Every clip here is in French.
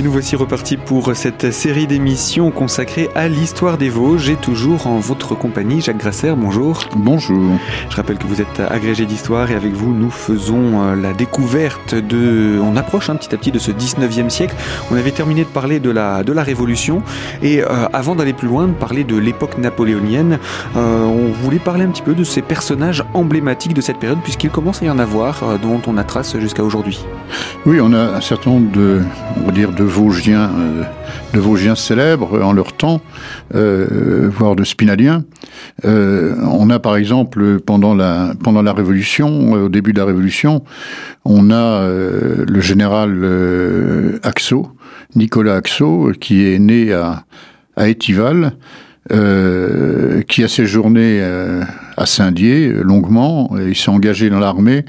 Et nous voici repartis pour cette série d'émissions consacrée à l'histoire des Vosges et toujours en votre compagnie. Jacques Grasser, bonjour. Bonjour. Je rappelle que vous êtes agrégé d'histoire et avec vous, nous faisons euh, la découverte de. On approche un petit à petit de ce 19e siècle. On avait terminé de parler de la, de la Révolution et euh, avant d'aller plus loin, de parler de l'époque napoléonienne, euh, on voulait parler un petit peu de ces personnages emblématiques de cette période puisqu'il commence à y en avoir dont on a trace jusqu'à aujourd'hui. Oui, on a un certain nombre de, on va dire, de Vosgiens, euh, de Vosgiens célèbres en leur temps, euh, voire de Spinaliens. Euh, on a par exemple pendant la pendant Révolution, au début de la Révolution, on a le général Axo, Nicolas Axo, qui est né à à Étival. qui a séjourné à Saint-Dié longuement, il s'est engagé dans l'armée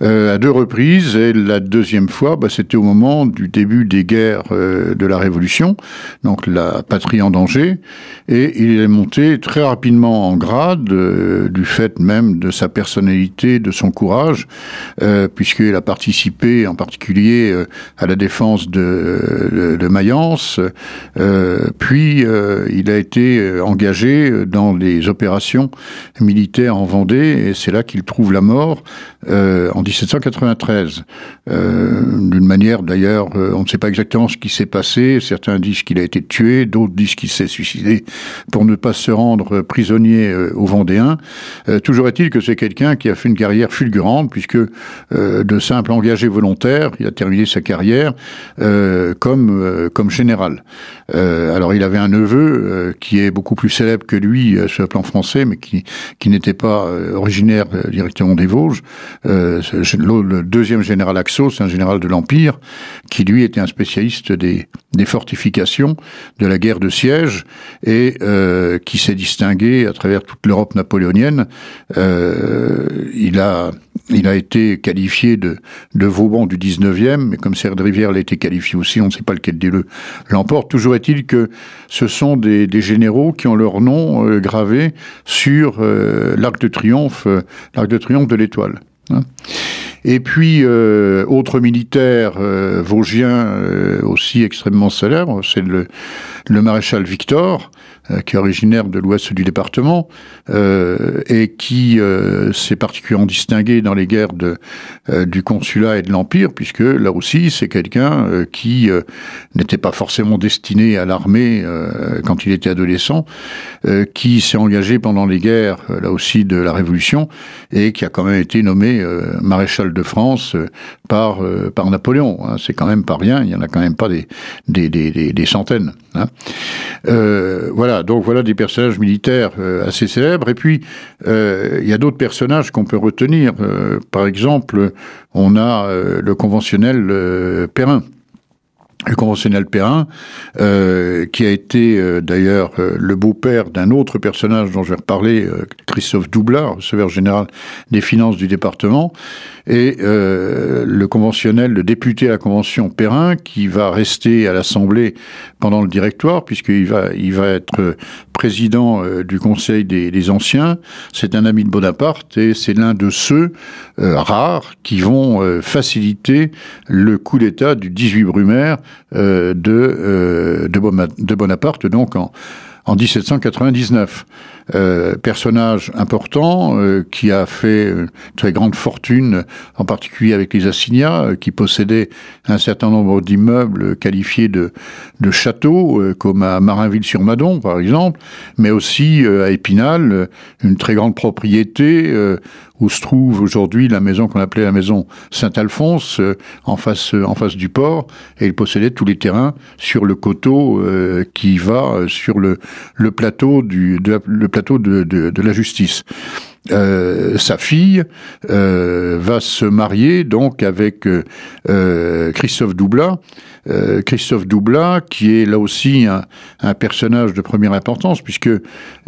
euh, à deux reprises. Et la deuxième fois, bah, c'était au moment du début des guerres euh, de la Révolution, donc la patrie en danger. Et il est monté très rapidement en grade, euh, du fait même de sa personnalité, de son courage, puisqu'il a participé en particulier à la défense de, de, de Mayence. puis il a été engagé dans les opérations militaires en Vendée, et c'est là qu'il trouve la mort en 1793. Euh, d'une manière d'ailleurs, euh, on ne sait pas exactement ce qui s'est passé. Certains disent qu'il a été tué, d'autres disent qu'il s'est suicidé pour ne pas se rendre prisonnier euh, au Vendéen. toujours est-il que c'est quelqu'un qui a fait une carrière fulgurante, puisque de simple engagé volontaire, il a terminé sa carrière comme comme général. alors il avait un neveu qui est beaucoup plus célèbre que lui sur le plan français, mais qui n'était pas originaire directement des Vosges le deuxième général Axo, c'est un général de l'Empire, qui lui était un spécialiste des, fortifications de la guerre de siège et euh, qui s'est distingué à travers toute l'Europe napoléonienne. Euh, il a il a été qualifié de, de Vauban du 19e, mais comme Serre de Rivière l'a été qualifié aussi, on ne sait pas lequel des deux l'emporte. Toujours est-il que ce sont des, généraux qui ont leur nom euh, gravé sur l'arc de triomphe, l'arc de triomphe de l'étoile. Hein. Et puis, euh, autre militaire euh, vosgien euh, aussi extrêmement célèbre, c'est le, le maréchal Victor, euh, qui est originaire de l'ouest du département euh, et qui euh, s'est particulièrement distingué dans les guerres de, du consulat et de l'empire, puisque là aussi c'est quelqu'un qui n'était pas forcément destiné à l'armée quand il était adolescent, qui s'est engagé pendant les guerres là aussi de la Révolution et qui a quand même été nommé maréchal de France par par Napoléon. Hein. C'est quand même pas rien. Il y en a quand même pas des des, des, des centaines. Hein. voilà donc voilà des personnages militaires euh, assez célèbres. Et puis, euh, il y a d'autres personnages qu'on peut retenir. Euh, par exemple, on a le conventionnel Perrin le conventionnel Perrin, euh, qui a été euh, d'ailleurs euh, le beau-père d'un autre personnage dont je vais reparler, Christophe Doublat, receveur général des finances du département, et le conventionnel, le député à la convention Perrin, qui va rester à l'Assemblée pendant le directoire, puisqu'il va, il va être président du Conseil des, des Anciens. C'est un ami de Bonaparte et c'est l'un de ceux rares qui vont faciliter le coup d'État du 18 Brumaire de, euh, de, Bonaparte, donc en, en 1799. Euh, personnage important euh, qui a fait une très grande fortune, en particulier avec les assignats, euh, qui possédaient un certain nombre d'immeubles qualifiés de, châteaux, comme à Marinville-sur-Madon, par exemple, mais aussi à Épinal, une très grande propriété où se trouve aujourd'hui la maison qu'on appelait la maison Saint-Alphonse, en face en face du port, et il possédait tous les terrains sur le coteau qui va sur le, plateau du le plateau de, de, de la justice. Euh, sa fille euh, va se marier donc avec euh, Christophe Doublat. Christophe Doublat, qui est là aussi un, un personnage de première importance, puisque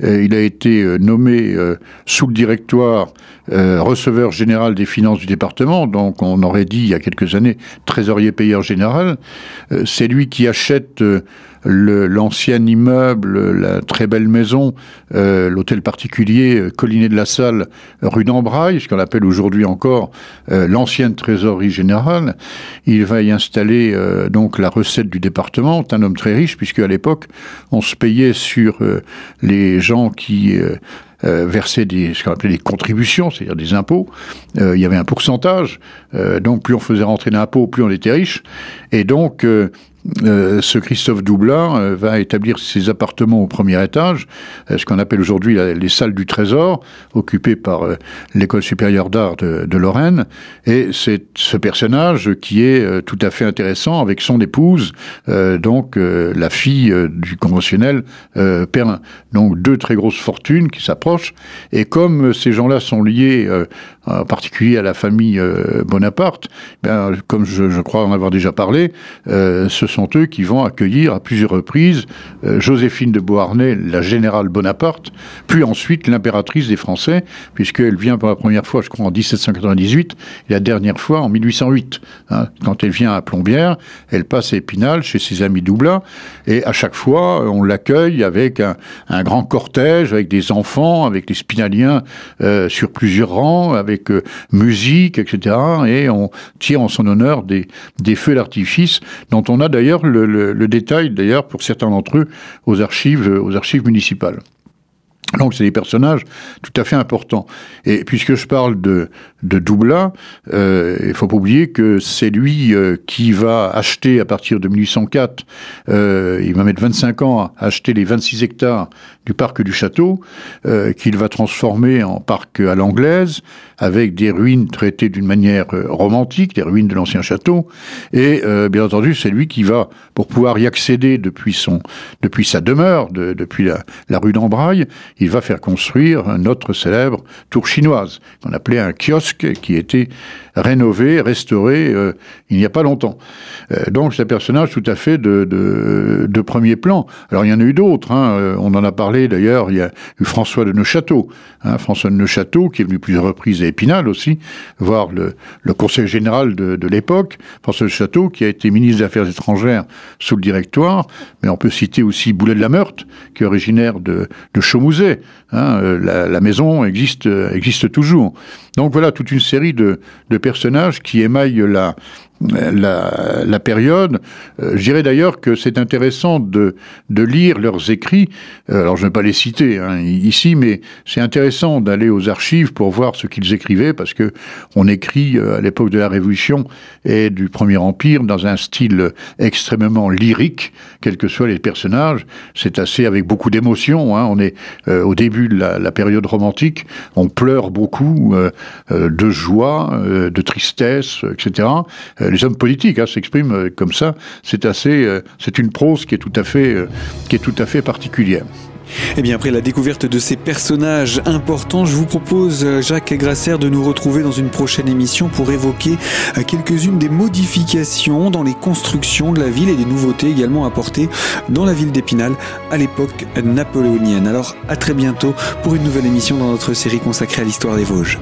il a été nommé sous le directoire receveur général des finances du département, donc on aurait dit il y a quelques années trésorier payeur général. C'est lui qui achète l'ancien immeuble, la très belle maison, l'hôtel particulier Collinet de la Salle, rue d'Ambraille, ce qu'on appelle aujourd'hui encore l'ancienne trésorerie générale. Il va y installer donc la recette du département. C'est un homme très riche puisque à l'époque on se payait sur les gens qui euh, verser des, ce qu'on appelait des contributions, c'est-à-dire des impôts. Euh, il y avait un pourcentage. Euh, donc plus on faisait rentrer d'impôts, plus on était riche. Et donc euh, ce Christophe Doublin euh, va établir ses appartements au premier étage, euh, ce qu'on appelle aujourd'hui les salles du Trésor, occupées par l'école supérieure d'art de, Lorraine. Et c'est ce personnage qui est tout à fait intéressant avec son épouse, donc la fille du conventionnel Perrin. Donc deux très grosses fortunes qui s'approchent. Et comme ces gens-là sont liés en particulier à la famille Bonaparte, ben, comme je, je, crois en avoir déjà parlé, ce sont eux qui vont accueillir à plusieurs reprises euh, Joséphine de Beauharnais, la générale Bonaparte, puis ensuite l'impératrice des Français, puisqu'elle vient pour la première fois, je crois, en 1798, et la dernière fois en 1808. Hein. quand elle vient à Plombières, elle passe à Épinal chez ses amis Doublin, et à chaque fois, on l'accueille avec un, grand cortège, avec des enfants, avec les Spinaliens euh, sur plusieurs rangs, avec euh, musique, etc. Et on tire en son honneur des, des feux d'artifice dont on a d'ailleurs d'ailleurs le, détail, d'ailleurs, pour certains d'entre eux, aux archives, aux archives municipales. Donc c'est des personnages tout à fait importants. Et puisque je parle de, de Doubla, euh, il faut pas oublier que c'est lui euh, qui va acheter à partir de 1804, euh, il va mettre 25 ans à acheter les 26 hectares du parc du château, euh, qu'il va transformer en parc à l'anglaise, avec des ruines traitées d'une manière romantique, des ruines de l'ancien château. Et bien entendu, c'est lui qui va, pour pouvoir y accéder depuis, son, depuis sa demeure, de, depuis la, la rue d'Ambraille, il va faire construire notre célèbre tour chinoise, qu'on appelait un kiosque, qui était rénové, restauré euh, il n'y a pas longtemps. Euh, donc c'est un personnage tout à fait de, de, premier plan. Alors il y en a eu d'autres, hein. euh, on en a parlé d'ailleurs, il y a eu François de Neuchâteau, hein, François de Neuchâteau qui est venu plusieurs reprises à Épinal aussi, voir le, le conseil général de, de l'époque, François de Neuchâteau qui a été ministre des Affaires étrangères sous le directoire, mais on peut citer aussi Boulet de la Meurthe, qui est originaire de, de. Hein, la, la, maison existe, existe toujours. Donc voilà toute une série de, de qui émaillent la, la, la période. Euh, je dirais d'ailleurs que c'est intéressant de, de lire leurs écrits. Euh, alors je ne vais pas les citer hein, ici, mais c'est intéressant d'aller aux archives pour voir ce qu'ils écrivaient, parce que on écrit euh, à l'époque de la Révolution et du Premier Empire dans un style extrêmement lyrique, quels que soient les personnages. C'est assez avec beaucoup d'émotion. Hein. On est au début de la, période romantique, on pleure beaucoup de joie, de tristesse, etc les hommes politiques hein, s'expriment euh, comme ça. C'est assez, euh, c'est une prose qui est tout à fait, euh, particulière. Et eh bien après la découverte de ces personnages importants, je vous propose, Jacques Grasser, de nous retrouver dans une prochaine émission pour évoquer quelques-unes des modifications dans les constructions de la ville et des nouveautés également apportées dans la ville d'Épinal à l'époque napoléonienne. Alors à très bientôt pour une nouvelle émission dans notre série consacrée à l'histoire des Vosges.